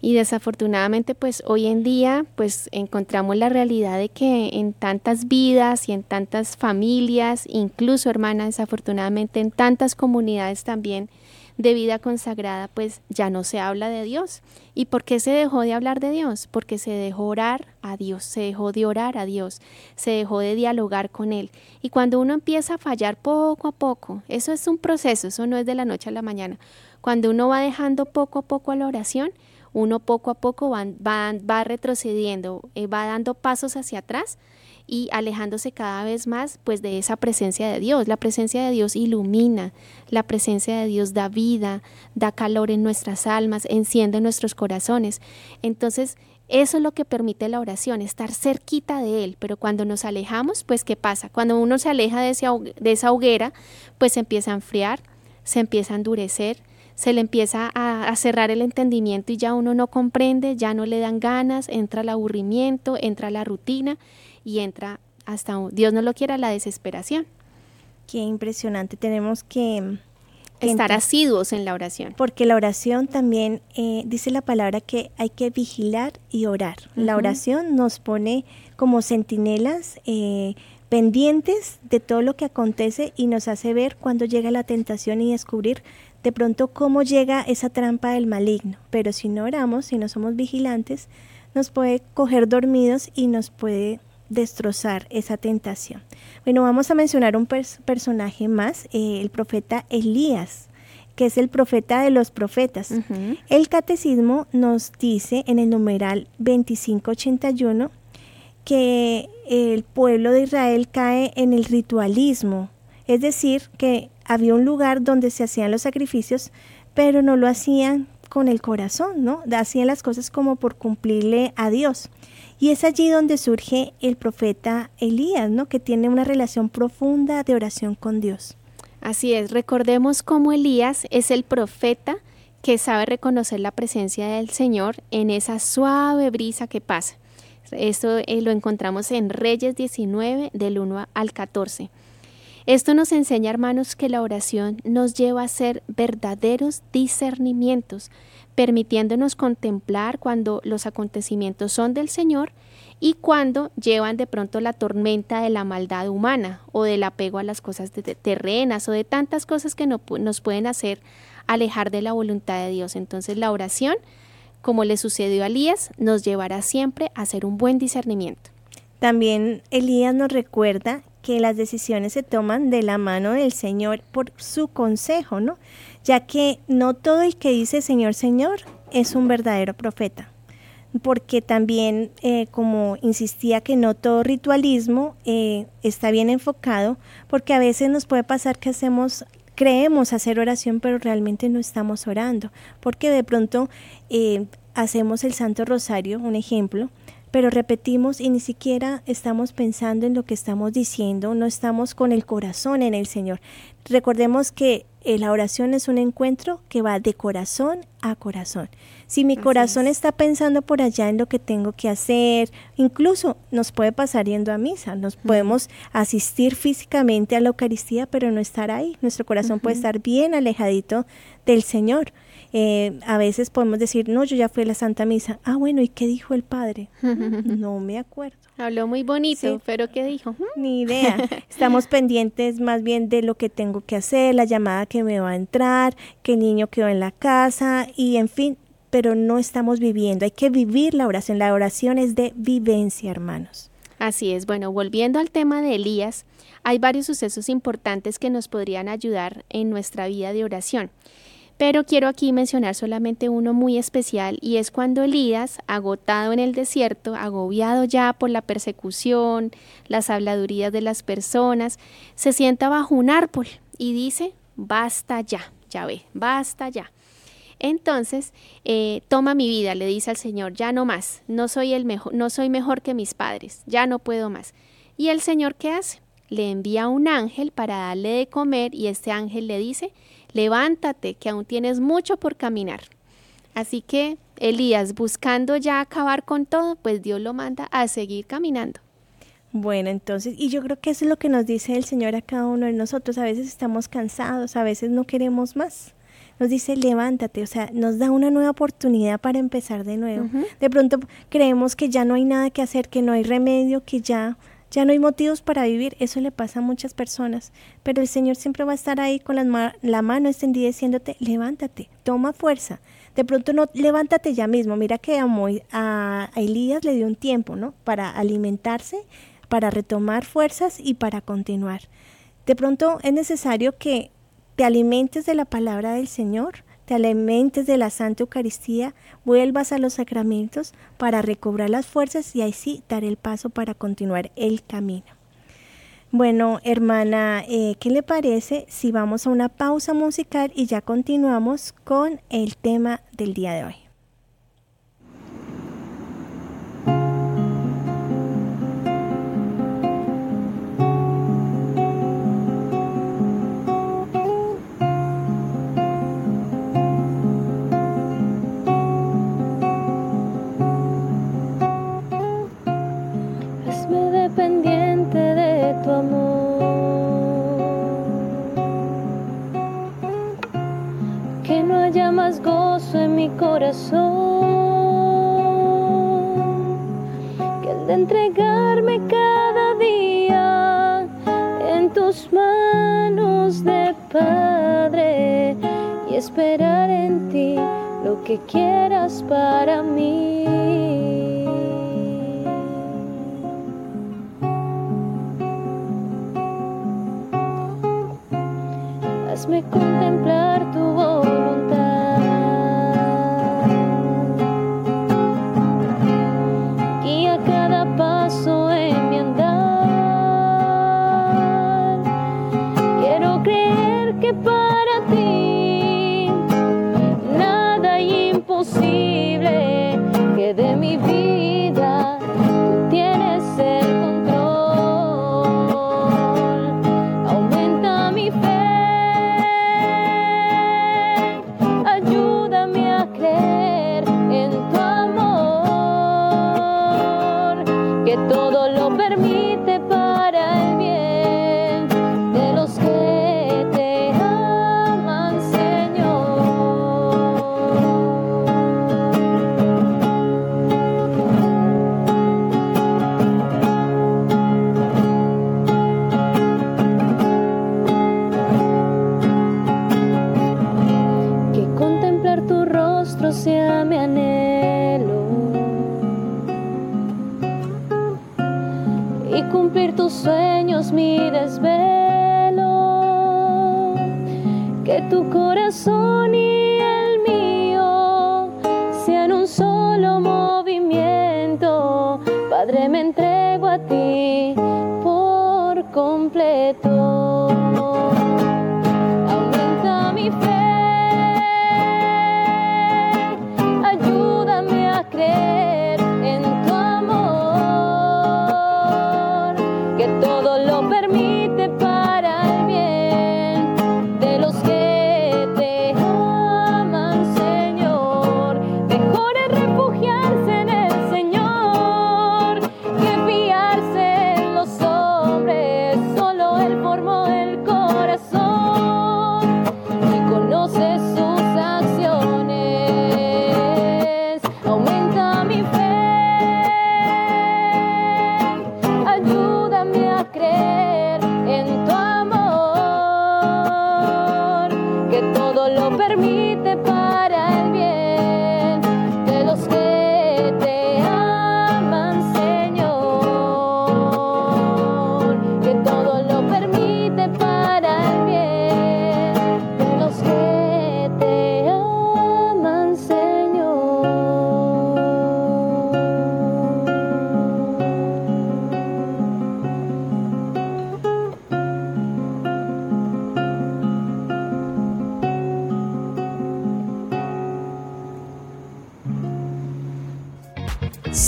Y desafortunadamente, pues hoy en día, pues encontramos la realidad de que en tantas vidas y en tantas familias, incluso hermanas, desafortunadamente en tantas comunidades también de vida consagrada, pues ya no se habla de Dios. ¿Y por qué se dejó de hablar de Dios? Porque se dejó orar a Dios, se dejó de orar a Dios, se dejó de dialogar con Él. Y cuando uno empieza a fallar poco a poco, eso es un proceso, eso no es de la noche a la mañana. Cuando uno va dejando poco a poco a la oración, uno poco a poco va, retrocediendo, eh, va dando pasos hacia atrás y alejándose cada vez más pues de esa presencia de Dios. La presencia de Dios ilumina, la presencia de Dios da vida, da calor en nuestras almas, enciende nuestros corazones. Entonces, eso es lo que permite la oración, estar cerquita de Él, pero cuando nos alejamos, pues ¿qué pasa? Cuando uno se aleja de, de esa hoguera, pues se empieza a enfriar, se empieza a endurecer, se le empieza a, cerrar el entendimiento y ya uno no comprende, ya no le dan ganas, entra el aburrimiento, entra la rutina y entra hasta, Dios no lo quiera, la desesperación. Qué impresionante, tenemos que... Estar asiduos en la oración. Porque la oración también eh, dice la palabra que hay que vigilar y orar. La oración nos pone como centinelas eh, pendientes de todo lo que acontece y nos hace ver cuando llega la tentación y descubrir de pronto cómo llega esa trampa del maligno. Pero si no oramos, si no somos vigilantes, nos puede coger dormidos y nos puede destrozar esa tentación. Bueno, vamos a mencionar un personaje más, eh, el profeta Elías, que es el profeta de los profetas. El catecismo nos dice en el numeral 2581 que el pueblo de Israel cae en el ritualismo, es decir, que había un lugar donde se hacían los sacrificios, pero no lo hacían con el corazón, ¿no? Hacían las cosas como por cumplirle a Dios. Y es allí donde surge el profeta Elías, ¿no? Que tiene una relación profunda de oración con Dios. Así es, recordemos cómo Elías es el profeta que sabe reconocer la presencia del Señor en esa suave brisa que pasa. Esto eh, lo encontramos en Reyes 19 del 1 al 14. Esto nos enseña, hermanos, que la oración nos lleva a ser verdaderos discernimientos, permitiéndonos contemplar cuando los acontecimientos son del Señor y cuando llevan de pronto la tormenta de la maldad humana o del apego a las cosas terrenas o de tantas cosas que nos pueden hacer alejar de la voluntad de Dios. Entonces la oración, como le sucedió a Elías, nos llevará siempre a hacer un buen discernimiento. También Elías nos recuerda que las decisiones se toman de la mano del Señor por su consejo, ¿no? Ya que no todo el que dice Señor, Señor es un verdadero profeta porque también, eh, como insistía, que no todo ritualismo eh, está bien enfocado, porque a veces nos puede pasar que hacemos, creemos hacer oración, pero realmente no estamos orando, porque de pronto eh, hacemos el Santo Rosario, un ejemplo, pero repetimos y ni siquiera estamos pensando en lo que estamos diciendo, no estamos con el corazón en el Señor. Recordemos que eh, la oración es un encuentro que va de corazón a corazón. Si mi corazón está pensando por allá en lo que tengo que hacer, incluso nos puede pasar yendo a misa, nos podemos asistir físicamente a la Eucaristía, pero no estar ahí. Nuestro corazón puede estar bien alejadito del Señor. Eh, a veces podemos decir, no, yo ya fui a la Santa Misa. Ah, bueno, ¿y qué dijo el Padre? no me acuerdo. Habló muy bonito, pero ¿qué dijo? Ni idea. Estamos pendientes más bien de lo que tengo que hacer, la llamada que me va a entrar, el niño quedó en la casa y en fin, pero no estamos viviendo. Hay que vivir la oración. La oración es de vivencia, hermanos. Así es. Bueno, volviendo al tema de Elías, hay varios sucesos importantes que nos podrían ayudar en nuestra vida de oración. Pero quiero aquí mencionar solamente uno muy especial y es cuando Elías, agotado en el desierto, agobiado ya por la persecución, las habladurías de las personas, se sienta bajo un árbol y dice, basta ya, ya ve, basta ya. Entonces, eh, toma mi vida, le dice al Señor, ya no más, no soy el mejor, no soy mejor que mis padres, ya no puedo más. Y el Señor, ¿qué hace? Le envía un ángel para darle de comer y este ángel le dice, levántate, que aún tienes mucho por caminar. Así que Elías, buscando ya acabar con todo, pues Dios lo manda a seguir caminando. Bueno, entonces, y yo creo que eso es lo que nos dice el Señor a cada uno de nosotros. A veces estamos cansados, a veces no queremos más. Nos dice, levántate, o sea, nos da una nueva oportunidad para empezar de nuevo. De pronto creemos que ya no hay nada que hacer, que no hay remedio, que ya ya no hay motivos para vivir, eso le pasa a muchas personas, pero el Señor siempre va a estar ahí con la, mano extendida diciéndote, levántate, toma fuerza. De pronto no, levántate ya mismo. Mira que a, a Elías le dio un tiempo, ¿no? Para alimentarse, para retomar fuerzas y para continuar. De pronto es necesario que te alimentes de la palabra del Señor, te alimentes de la Santa Eucaristía, vuelvas a los sacramentos para recobrar las fuerzas y así dar el paso para continuar el camino. Bueno, hermana, eh, ¿qué le parece si vamos a una pausa musical y ya continuamos con el tema del día de hoy? Corazón que el de entregarme cada día en tus manos de Padre y esperar en ti lo que quieras para mí. Hazme contemplar tu voluntad. Tus sueños mi desvelo,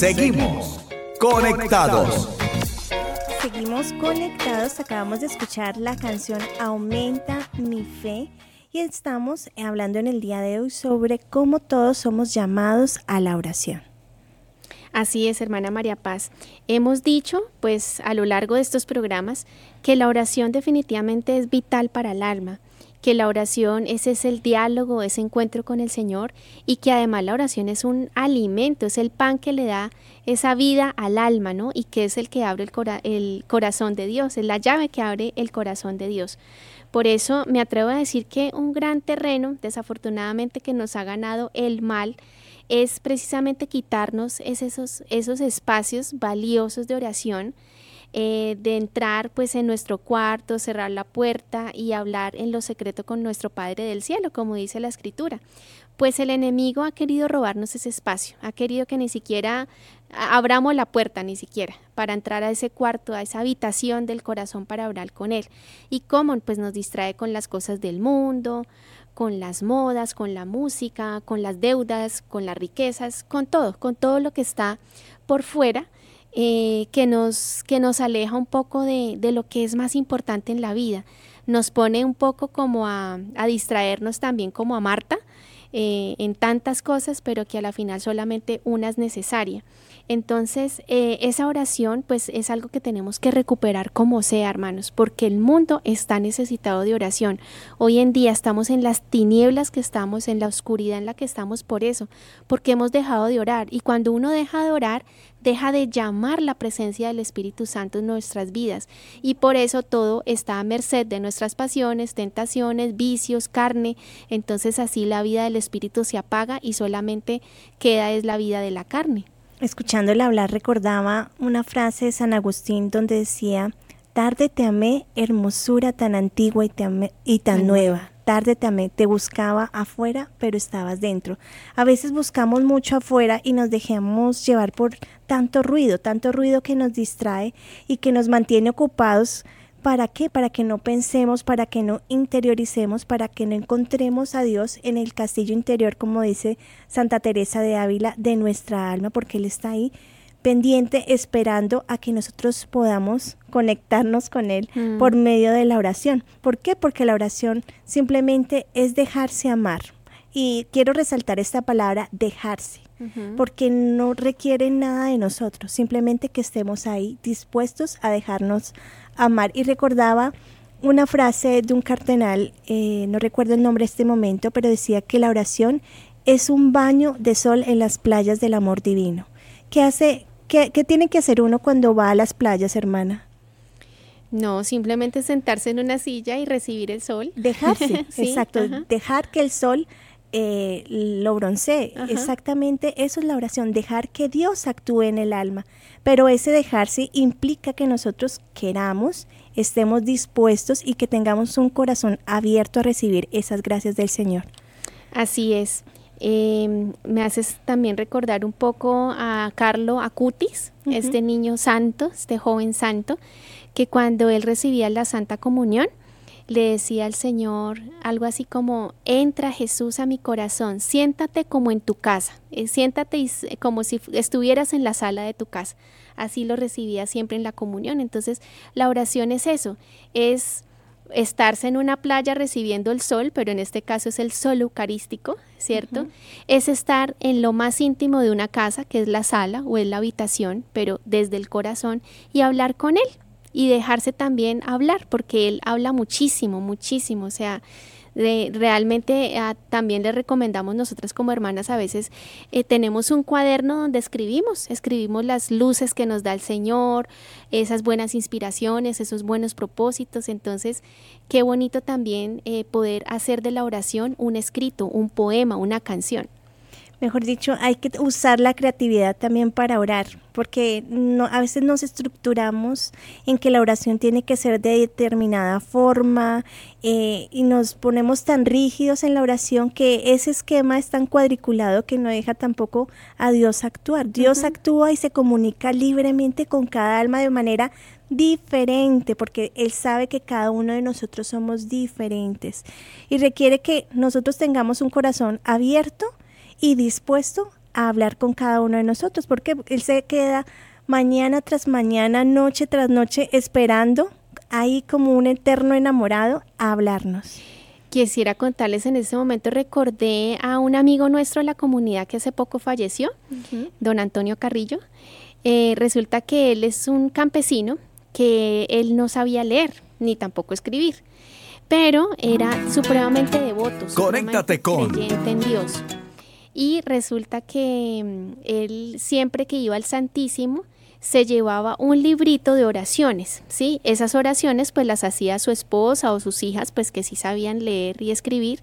Seguimos conectados. Seguimos conectados, acabamos de escuchar la canción Aumenta mi fe y estamos hablando en el día de hoy sobre cómo todos somos llamados a la oración. Así es, hermana María Paz. Hemos dicho, pues, a lo largo de estos programas, que la oración definitivamente es vital para el alma, que la oración ese es el diálogo, ese encuentro con el Señor y que además la oración es un alimento, es el pan que le da esa vida al alma, ¿no? Y que es el que abre el, cora- el corazón de Dios, es la llave que abre el corazón de Dios. Por eso me atrevo a decir que un gran terreno, desafortunadamente, que nos ha ganado el mal, es precisamente quitarnos es esos, esos espacios valiosos de oración, eh, de entrar pues en nuestro cuarto, cerrar la puerta y hablar en lo secreto con nuestro Padre del Cielo, como dice la Escritura. Pues el enemigo ha querido robarnos ese espacio, ha querido que ni siquiera abramos la puerta, ni siquiera, para entrar a ese cuarto, a esa habitación del corazón para hablar con Él. ¿Y cómo? Pues nos distrae con las cosas del mundo, con las modas, con la música, con las deudas, con las riquezas, con todo, con todo lo que está por fuera, eh, que, nos, que nos aleja un poco de, de lo que es más importante en la vida. Nos pone un poco como a, a distraernos también como a Marta eh, en tantas cosas, pero que a la final solamente una es necesaria. Entonces, eh, esa oración pues es algo que tenemos que recuperar como sea, hermanos, porque el mundo está necesitado de oración. Hoy en día estamos en las tinieblas que estamos, en la oscuridad en la que estamos por eso, porque hemos dejado de orar. Y cuando uno deja de orar, deja de llamar la presencia del Espíritu Santo en nuestras vidas. Y por eso todo está a merced de nuestras pasiones, tentaciones, vicios, carne. Entonces así la vida del Espíritu se apaga y solamente queda es la vida de la carne. Escuchándola hablar recordaba una frase de San Agustín donde decía, tarde te amé, hermosura tan antigua y, te amé- y tan nueva. Tarde amé, te buscaba afuera, pero estabas dentro. A veces buscamos mucho afuera y nos dejamos llevar por tanto ruido, tanto ruido que nos distrae y que nos mantiene ocupados ¿Para qué? Para que no pensemos, para que no interioricemos, para que no encontremos a Dios en el castillo interior, como dice Santa Teresa de Ávila, de nuestra alma, porque Él está ahí pendiente, esperando a que nosotros podamos conectarnos con Él Mm. por medio de la oración. ¿Por qué? Porque la oración simplemente es dejarse amar. Y quiero resaltar esta palabra, dejarse porque no requiere nada de nosotros, simplemente que estemos ahí dispuestos a dejarnos amar. Y recordaba una frase de un cardenal, eh, no recuerdo el nombre en este momento, pero decía que la oración es un baño de sol en las playas del amor divino. ¿Qué hace, qué, qué tiene que hacer uno cuando va a las playas, hermana? No, simplemente sentarse en una silla y recibir el sol. Dejarse, Sí, exacto, ajá. dejar que el sol eh, lo broncé. Exactamente eso es la oración, dejar que Dios actúe en el alma. Pero ese dejarse implica que nosotros queramos, estemos dispuestos y que tengamos un corazón abierto a recibir esas gracias del Señor. Así es. Em, me haces también recordar un poco a Carlo Acutis, este niño santo, este joven santo, que cuando él recibía la Santa Comunión, le decía al Señor algo así como, entra Jesús a mi corazón, siéntate como en tu casa, eh, siéntate como si estuvieras en la sala de tu casa. Así lo recibía siempre en la comunión. Entonces, la oración es eso, es estarse en una playa recibiendo el sol, pero en este caso es el sol eucarístico, ¿cierto? Es estar en lo más íntimo de una casa, que es la sala o es la habitación, pero desde el corazón, y hablar con él y dejarse también hablar, porque él habla muchísimo, muchísimo, o sea, realmente ah, también le recomendamos nosotras como hermanas a veces eh, tenemos un cuaderno donde escribimos, escribimos las luces que nos da el Señor, esas buenas inspiraciones, esos buenos propósitos, entonces qué bonito también eh, poder hacer de la oración un escrito, un poema, una canción mejor dicho, hay que usar la creatividad también para orar, porque no, a veces nos estructuramos en que la oración tiene que ser de determinada forma eh, y nos ponemos tan rígidos en la oración que ese esquema es tan cuadriculado que no deja tampoco a Dios actuar. Dios actúa y se comunica libremente con cada alma de manera diferente, porque Él sabe que cada uno de nosotros somos diferentes y requiere que nosotros tengamos un corazón abierto, y dispuesto a hablar con cada uno de nosotros, porque Él se queda mañana tras mañana, noche tras noche, esperando ahí como un eterno enamorado a hablarnos. Quisiera contarles en ese momento, recordé a un amigo nuestro de la comunidad que hace poco falleció, don Antonio Carrillo. Eh, resulta que él es un campesino que él no sabía leer ni tampoco escribir, pero era supremamente devoto, Conéctate con creyente en Dios y resulta que mm, él siempre que iba al Santísimo se llevaba un librito de oraciones, ¿sí? Esas oraciones pues las hacía su esposa o sus hijas pues que sí sabían leer y escribir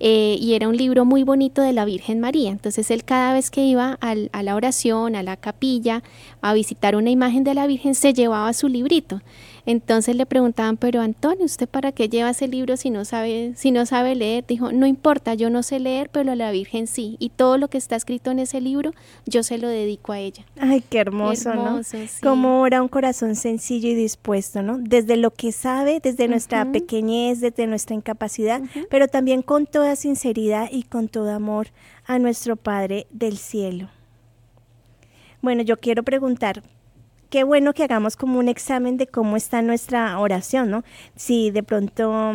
eh, y era un libro muy bonito de la Virgen María. Entonces él cada vez que iba a la oración, a la capilla, a visitar una imagen de la Virgen se llevaba su librito. Entonces le preguntaban, pero Antonio, ¿usted para qué lleva ese libro si no sabe, si no sabe leer? Dijo, no importa, yo no sé leer, pero la Virgen sí. Y todo lo que está escrito en ese libro, yo se lo dedico a ella. Ay, qué hermoso, ¿no? Como ora un corazón sencillo y dispuesto, ¿no? Desde lo que sabe, desde nuestra pequeñez, desde nuestra incapacidad, pero también con toda sinceridad y con todo amor a nuestro Padre del cielo. Bueno, yo quiero preguntar, qué bueno que hagamos como un examen de cómo está nuestra oración, ¿no? Si de pronto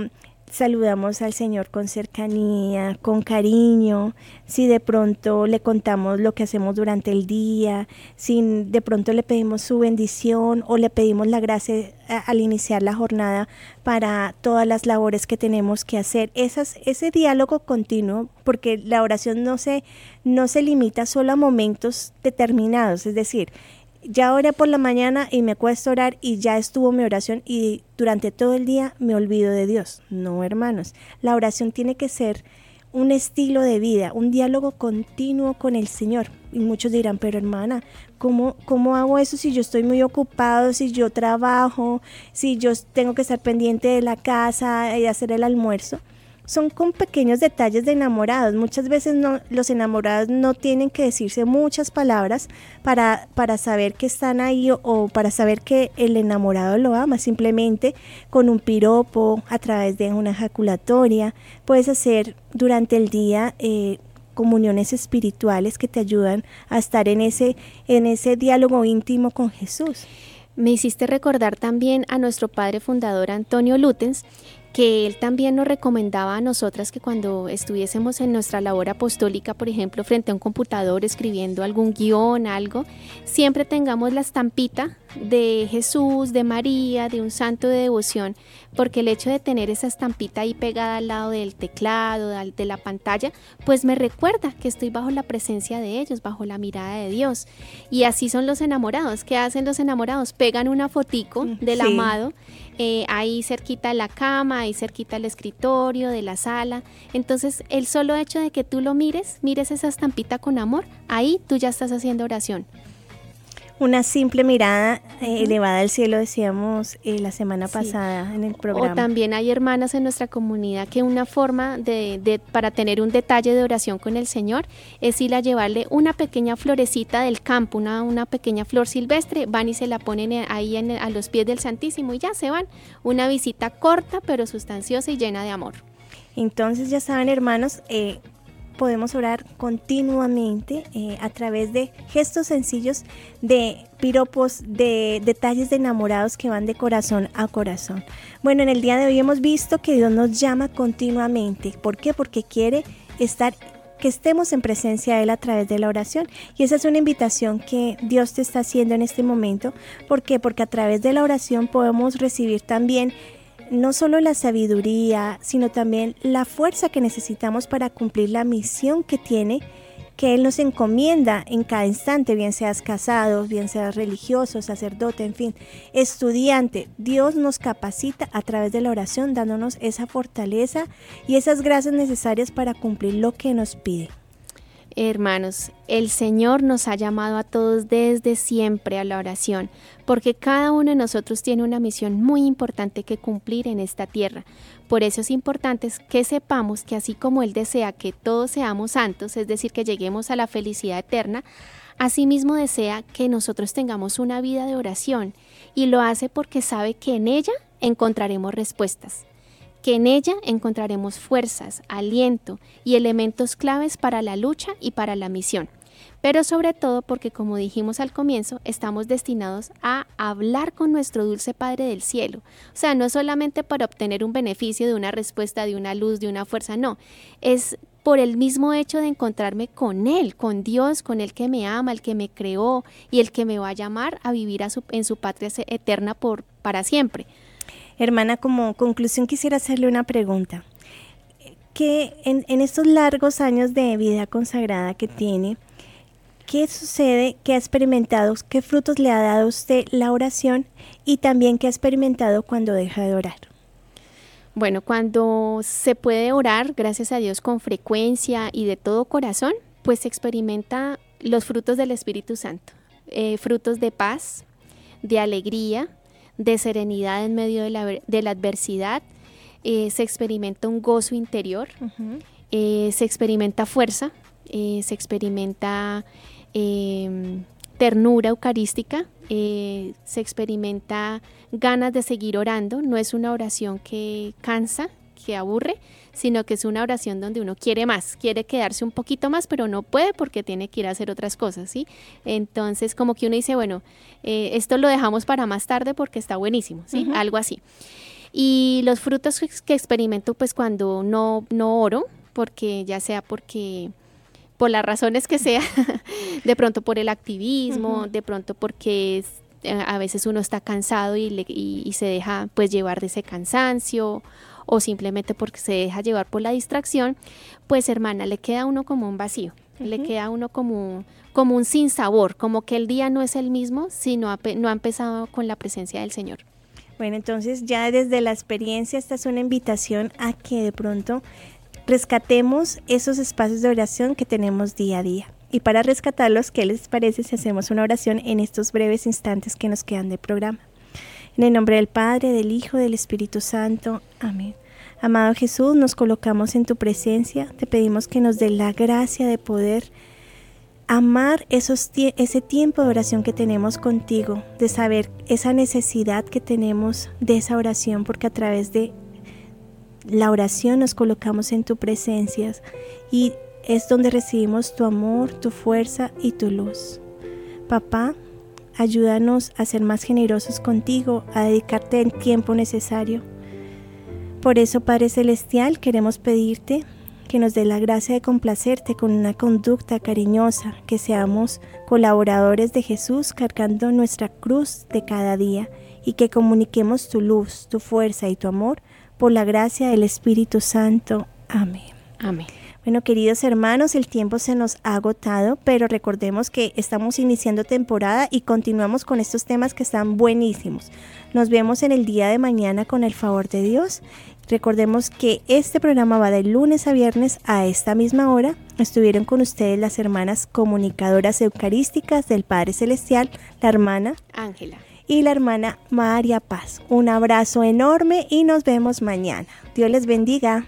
saludamos al Señor con cercanía, con cariño, si de pronto le contamos lo que hacemos durante el día, si de pronto le pedimos su bendición o le pedimos la gracia al iniciar la jornada para todas las labores que tenemos que hacer. Esas, ese diálogo continuo, porque la oración no se, no se limita solo a momentos determinados, es decir, ya oré por la mañana y me acuesto a orar y ya estuvo mi oración y durante todo el día me olvido de Dios. No, hermanos, la oración tiene que ser un estilo de vida, un diálogo continuo con el Señor. Y muchos dirán, pero hermana, ¿cómo, ¿cómo hago eso si yo estoy muy ocupado, si yo trabajo, si yo tengo que estar pendiente de la casa y hacer el almuerzo? Son con pequeños detalles de enamorados. Muchas veces no, los enamorados no tienen que decirse muchas palabras para, para saber que están ahí o, para saber que el enamorado lo ama. Simplemente con un piropo, a través de una ejaculatoria, puedes hacer durante el día eh, comuniones espirituales que te ayudan a estar en ese, en ese diálogo íntimo con Jesús. Me hiciste recordar también a nuestro padre fundador Antonio Lutens, que él también nos recomendaba a nosotras que cuando estuviésemos en nuestra labor apostólica, por ejemplo, frente a un computador escribiendo algún guion, algo, siempre tengamos la estampita de Jesús, de María, de un santo de devoción, porque el hecho de tener esa estampita ahí pegada al lado del teclado, de la pantalla, pues me recuerda que estoy bajo la presencia de ellos, bajo la mirada de Dios. Y así son los enamorados. ¿Qué hacen los enamorados? Pegan una fotico mm, del amado eh, ahí cerquita la cama, ahí cerquita el escritorio, de la sala. Entonces, el solo hecho de que tú lo mires, mires esa estampita con amor, ahí tú ya estás haciendo oración una simple mirada eh, elevada al cielo, decíamos eh, la semana pasada en el programa. O también hay hermanas en nuestra comunidad que una forma de, para tener un detalle de oración con el Señor es ir a llevarle una pequeña florecita del campo, una, una pequeña flor silvestre, van y se la ponen ahí a los pies del Santísimo y ya se van. Una visita corta pero sustanciosa y llena de amor. Entonces ya saben hermanos, eh, podemos orar continuamente eh, a través de gestos sencillos, de piropos, de detalles de enamorados que van de corazón a corazón. Bueno, en el día de hoy hemos visto que Dios nos llama continuamente. ¿Por qué? Porque quiere estar que estemos en presencia de Él a través de la oración. Y esa es una invitación que Dios te está haciendo en este momento. ¿Por qué? Porque a través de la oración podemos recibir también no solo la sabiduría, sino también la fuerza que necesitamos para cumplir la misión que tiene, que Él nos encomienda en cada instante, bien seas casado, bien seas religioso, sacerdote, en fin, estudiante. Dios nos capacita a través de la oración, dándonos esa fortaleza y esas gracias necesarias para cumplir lo que nos pide. Hermanos, el Señor nos ha llamado a todos desde siempre a la oración, porque cada uno de nosotros tiene una misión muy importante que cumplir en esta tierra. Por eso es importante que sepamos que así como Él desea que todos seamos santos, es decir, que lleguemos a la felicidad eterna, asimismo desea que nosotros tengamos una vida de oración y lo hace porque sabe que en ella encontraremos respuestas que en ella encontraremos fuerzas, aliento y elementos claves para la lucha y para la misión. Pero sobre todo porque, como dijimos al comienzo, estamos destinados a hablar con nuestro dulce Padre del Cielo. O sea, no solamente para obtener un beneficio de una respuesta, de una luz, de una fuerza, no. Es por el mismo hecho de encontrarme con Él, con Dios, con el que me ama, el que me creó y el que me va a llamar a vivir en su patria eterna por, para siempre. Hermana, como conclusión quisiera hacerle una pregunta. Que en, estos largos años de vida consagrada que tiene, ¿qué sucede? ¿Qué ha experimentado? ¿Qué frutos le ha dado usted la oración? Y también qué ha experimentado cuando deja de orar. Bueno, cuando se puede orar, gracias a Dios, con frecuencia y de todo corazón, pues se experimenta los frutos del Espíritu Santo. Eh, frutos de paz, de alegría, de serenidad en medio de la, adversidad, eh, se experimenta un gozo interior, eh, se experimenta fuerza, eh, se experimenta ternura eucarística, se experimenta ganas de seguir orando, no es una oración que cansa, que aburre, sino que es una oración donde uno quiere más, quiere quedarse un poquito más, pero no puede porque tiene que ir a hacer otras cosas, ¿sí? Entonces, como que uno dice, bueno, eh, esto lo dejamos para más tarde porque está buenísimo, ¿sí? Algo así. Y los frutos que experimento, pues cuando no, no oro, porque ya sea porque por las razones que sea, de pronto por el activismo, de pronto porque eh, a veces uno está cansado y, y, se deja pues llevar de ese cansancio o simplemente porque se deja llevar por la distracción, pues hermana, le queda a uno como un vacío, le queda a uno como, como un sinsabor, como que el día no es el mismo si no ha, no ha empezado con la presencia del Señor. Bueno, entonces ya desde la experiencia esta es una invitación a que de pronto rescatemos esos espacios de oración que tenemos día a día. Y para rescatarlos, ¿qué les parece si hacemos una oración en estos breves instantes que nos quedan de programa? En el nombre del Padre, del Hijo, del Espíritu Santo. Amén. Amado Jesús, nos colocamos en tu presencia. Te pedimos que nos dé la gracia de poder amar esos ese tiempo de oración que tenemos contigo, de saber esa necesidad que tenemos de esa oración, porque a través de la oración nos colocamos en tu presencia y es donde recibimos tu amor, tu fuerza y tu luz. Papá, Ayúdanos a ser más generosos contigo, a dedicarte el tiempo necesario. Por eso, Padre Celestial, queremos pedirte que nos dé la gracia de complacerte con una conducta cariñosa, que seamos colaboradores de Jesús cargando nuestra cruz de cada día y que comuniquemos tu luz, tu fuerza y tu amor por la gracia del Espíritu Santo. Amén. Amén. Bueno, queridos hermanos, el tiempo se nos ha agotado, pero recordemos que estamos iniciando temporada y continuamos con estos temas que están buenísimos. Nos vemos en el día de mañana con el favor de Dios. Recordemos que este programa va de lunes a viernes a esta misma hora. Estuvieron con ustedes las hermanas comunicadoras eucarísticas del Padre Celestial, la hermana Ángela. y la hermana María Paz. Un abrazo enorme y nos vemos mañana. Dios les bendiga.